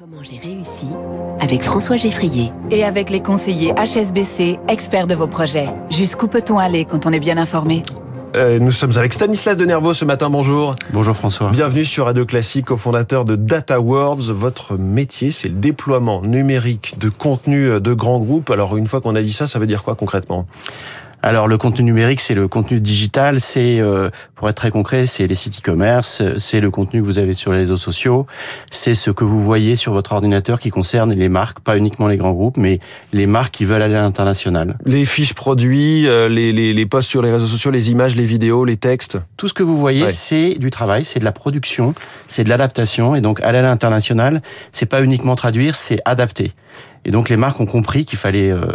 Comment j'ai réussi avec François Geffrier. Et avec les conseillers HSBC, experts de vos projets. Jusqu'où peut-on aller quand on est bien informé? Euh, nous sommes avec Stanislas de Nervo ce matin, bonjour. Bonjour François. Bienvenue sur Radio Classique, cofondateur de Data Worlds. Votre métier, c'est le déploiement numérique de contenu de grands groupes. Alors une fois qu'on a dit ça, ça veut dire quoi concrètement? Alors le contenu numérique, c'est le contenu digital, c'est euh, pour être très concret, c'est les sites e-commerce, c'est le contenu que vous avez sur les réseaux sociaux, c'est ce que vous voyez sur votre ordinateur qui concerne les marques, pas uniquement les grands groupes, mais les marques qui veulent aller à l'international. Les fiches produits, euh, les, les, les posts sur les réseaux sociaux, les images, les vidéos, les textes. Tout ce que vous voyez, c'est du travail, c'est de la production, c'est de l'adaptation, et donc aller à l'international, c'est pas uniquement traduire, c'est adapter. Et donc les marques ont compris qu'il fallait euh,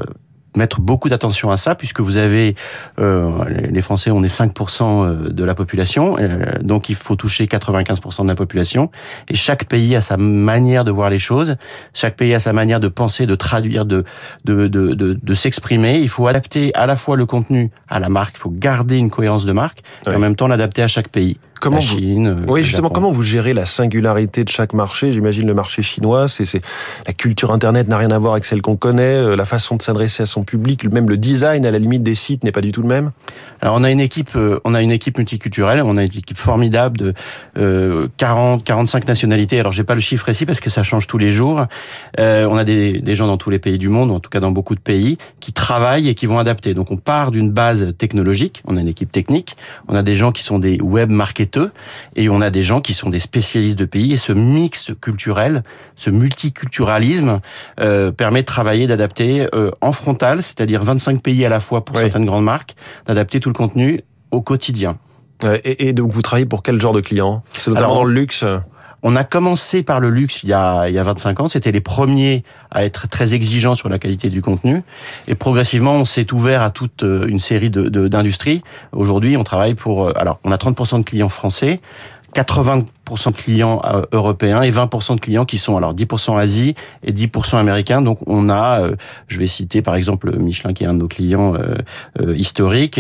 mettre beaucoup d'attention à ça, puisque vous avez, euh, les Français, on est 5% euh, de la population, euh, donc il faut toucher 95% de la population, et chaque pays a sa manière de voir les choses, chaque pays a sa manière de penser, de traduire, de, de, de, de, de s'exprimer. Il faut adapter à la fois le contenu à la marque, il faut garder une cohérence de marque, et en même temps l'adapter à chaque pays. Comment la Chine, vous... Oui, justement, comment vous gérez la singularité de chaque marché? J'imagine le marché chinois, c'est la culture Internet n'a rien à voir avec celle qu'on connaît, la façon de s'adresser à son public, même le design à la limite des sites n'est pas du tout le même? Alors on a une équipe, on a une équipe multiculturelle, on a une équipe formidable de euh, 40, 45 nationalités. Alors j'ai pas le chiffre ici parce que ça change tous les jours. Euh, on a des, des gens dans tous les pays du monde, en tout cas dans beaucoup de pays, qui travaillent et qui vont adapter. Donc on part d'une base technologique, on a une équipe technique, on a des gens qui sont des web marketeurs et on a des gens qui sont des spécialistes de pays. Et ce mix culturel, ce multiculturalisme euh, permet de travailler, d'adapter euh, en frontal, c'est-à-dire 25 pays à la fois pour oui. certaines grandes marques, d'adapter tout le contenu au quotidien. Et, et, donc vous travaillez pour quel genre de clients? C'est notamment Alors, dans le luxe on a commencé par le luxe il y a, il y a 25 ans. C'était les premiers à être très exigeants sur la qualité du contenu. Et progressivement, on s'est ouvert à toute euh, une série de, d'industries. Aujourd'hui, on travaille pour... Alors, on a 30% de clients français. 80% de clients européens et 20% de clients qui sont alors 10% Asie et 10% américains. Donc on a, euh, je vais citer par exemple Michelin qui est un de nos clients euh, euh, historiques.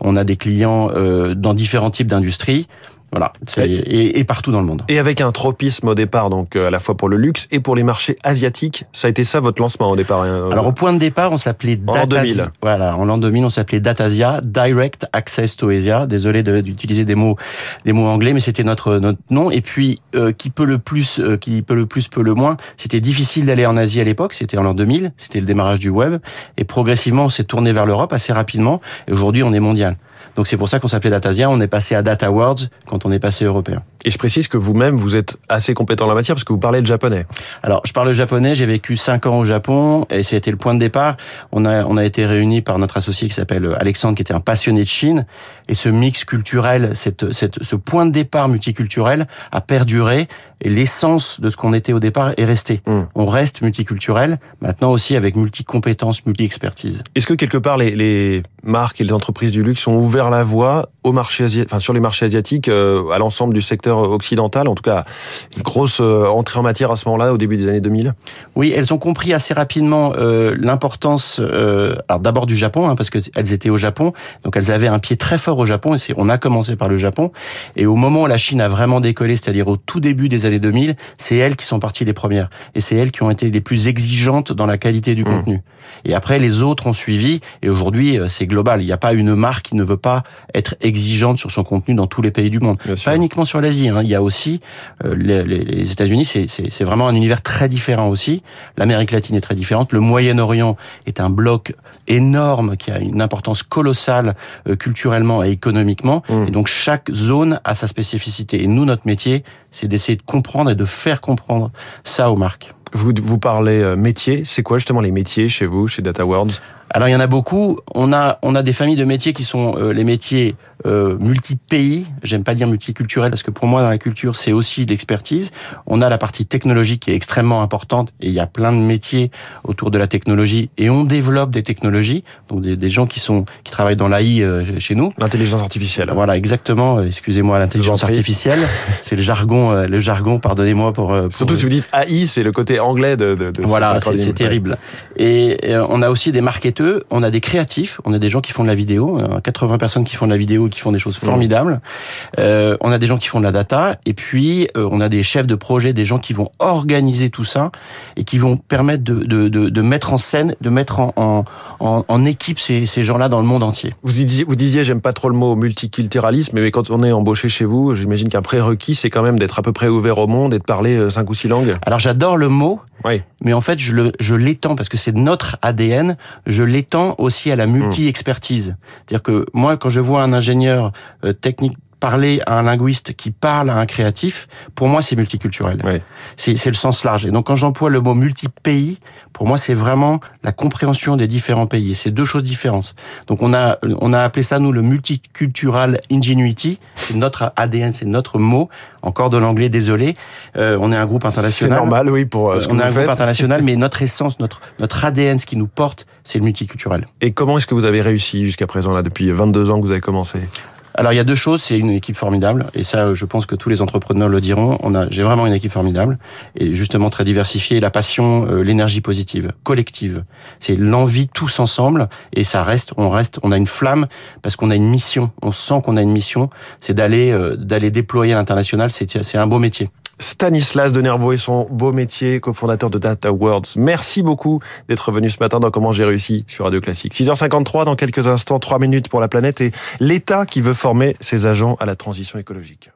on a des clients dans différents types d'industries. Voilà, et, et, partout dans le monde. Et avec un tropisme au départ, donc à la fois pour le luxe et pour les marchés asiatiques, ça a été ça votre lancement au départ hein, Alors au point de départ, on s'appelait Datasia. En 2000. Voilà, en l'an 2000, on s'appelait Datasia, Direct Access to Asia. Désolé d'utiliser des mots des mots anglais, mais c'était notre notre nom. Et puis euh, qui peut le plus, euh, qui peut le plus, peut le moins. C'était difficile d'aller en Asie à l'époque. C'était en l'an 2000. C'était le démarrage du web. Et progressivement, on s'est tourné vers l'Europe assez rapidement. Et aujourd'hui, on est mondial. Donc c'est pour ça qu'on s'appelait Datasia. On est passé à Data Worlds quand on est passé européen. Et je précise que vous-même, vous êtes assez compétent en la matière parce que vous parlez le japonais. Alors, je parle le japonais. J'ai vécu cinq ans au Japon et c'était le point de départ. On a, on a été réunis par notre associé qui s'appelle Alexandre, qui était un passionné de Chine. Et ce mix culturel, cette, cette, ce point de départ multiculturel a perduré et l'essence de ce qu'on était au départ est resté. Hmm. Mm. On reste multiculturel, maintenant aussi avec multi-compétences, multi-expertise. Est-ce que quelque part les, les, marques et les entreprises du luxe ont ouvert la voie au marché enfin, sur les marchés asiatiques, euh, à l'ensemble du secteur occidental, en tout cas une grosse euh, entrée en matière à ce moment-là, au début des années 2000 Oui, elles ont compris assez rapidement euh, l'importance, alors d'abord du Japon, hein, parce qu'elles étaient au Japon, donc elles avaient un pied très fort au Japon, et on a commencé par le Japon, et au moment où la Chine a vraiment décollé, c'est-à-dire au tout début des années 2000, c'est elles qui sont parties les premières, et c'est elles qui ont été les plus exigeantes dans la qualité du mmh. contenu. Et après, les autres ont suivi, et aujourd'hui, c'est global. Il n'y a pas une marque qui ne veut pas être exigeante sur son contenu dans tous les pays du monde. Bien pas uniquement sur l'Asie. Hein. Il y a aussi euh, les, les États-Unis. C'est vraiment un univers très différent aussi. L'Amérique latine est très différente. Le Moyen-Orient est un bloc énorme qui a une importance colossale euh, culturellement et économiquement. Mmh. Et donc chaque zone a sa spécificité. Et nous, notre métier, c'est d'essayer de comprendre et de faire comprendre ça aux marques. Vous, vous parlez euh, métier. C'est quoi justement les métiers chez vous, chez Data Worlds alors il y en a beaucoup. On a on a des familles de métiers qui sont euh, les métiers euh, multi-pays. J'aime pas dire multiculturels parce que pour moi dans la culture c'est aussi l'expertise. On a la partie technologique qui est extrêmement importante et il y a plein de métiers autour de la technologie et on développe des technologies. Donc des, des gens qui sont qui travaillent dans l'AI euh, chez nous. L'intelligence artificielle. Voilà exactement. Excusez-moi l'intelligence artificielle. c'est le jargon euh, le jargon. Pardonnez-moi pour, pour, surtout si vous dites AI c'est le côté anglais de. de, de voilà c'est terrible. Et, et on a aussi des marketeurs on a des créatifs, on a des gens qui font de la vidéo, 80 personnes qui font de la vidéo et qui font des choses formidables. Euh, on a des gens qui font de la data, et puis euh, on a des chefs de projet, des gens qui vont organiser tout ça et qui vont permettre de, de, de, de mettre en scène, de mettre en, en, en équipe ces, ces gens-là dans le monde entier. Vous disiez, vous disiez, j'aime pas trop le mot multiculturalisme, mais quand on est embauché chez vous, j'imagine qu'un prérequis, c'est quand même d'être à peu près ouvert au monde et de parler euh, cinq ou six langues. Alors j'adore le mot, Oui. mais en fait je l'étends parce que c'est notre ADN. Je l'étends aussi à la multi-expertise. C'est-à-dire que moi, quand je vois un ingénieur euh, technique parler à un linguiste qui parle à un créatif, pour moi c'est multiculturel. Oui. C'est c'est le sens large. Et donc quand j'emploie le mot multi-pays, pour moi c'est vraiment la compréhension des différents pays. Et c'est deux choses différentes. Donc on a on a appelé ça nous le multicultural ingenuity. C'est notre ADN, c'est notre mot. Encore de l'anglais, désolé. Euh, on est un groupe C'est international. normal, oui, pour euh, ce on est un groupe international, mais notre essence, notre notre ADN, ce qui nous porte, c'est le multiculturel. Et comment est-ce que vous avez réussi jusqu'à présent, là, depuis 22 ans que vous avez commencé? Alors il y a deux choses, c'est une équipe formidable. Et ça je pense que tous les entrepreneurs le diront. On a j'ai vraiment une équipe formidable. Et justement très diversifiée, la passion, euh, l'énergie positive, collective. C'est l'envie tous ensemble. Et ça reste on reste on a une flamme parce qu'on a une mission, on sent qu'on a une mission, c'est d'aller euh, d'aller déployer à l'international, c'est c'est un beau métier. Stanislas de Nervo et son beau métier, cofondateur de Data Worlds. Merci beaucoup d'être venu ce matin dans Comment j'ai réussi sur Radio Classique. 6h53 dans quelques instants, 3 minutes pour la planète et l'État qui veut former ses agents à la transition écologique.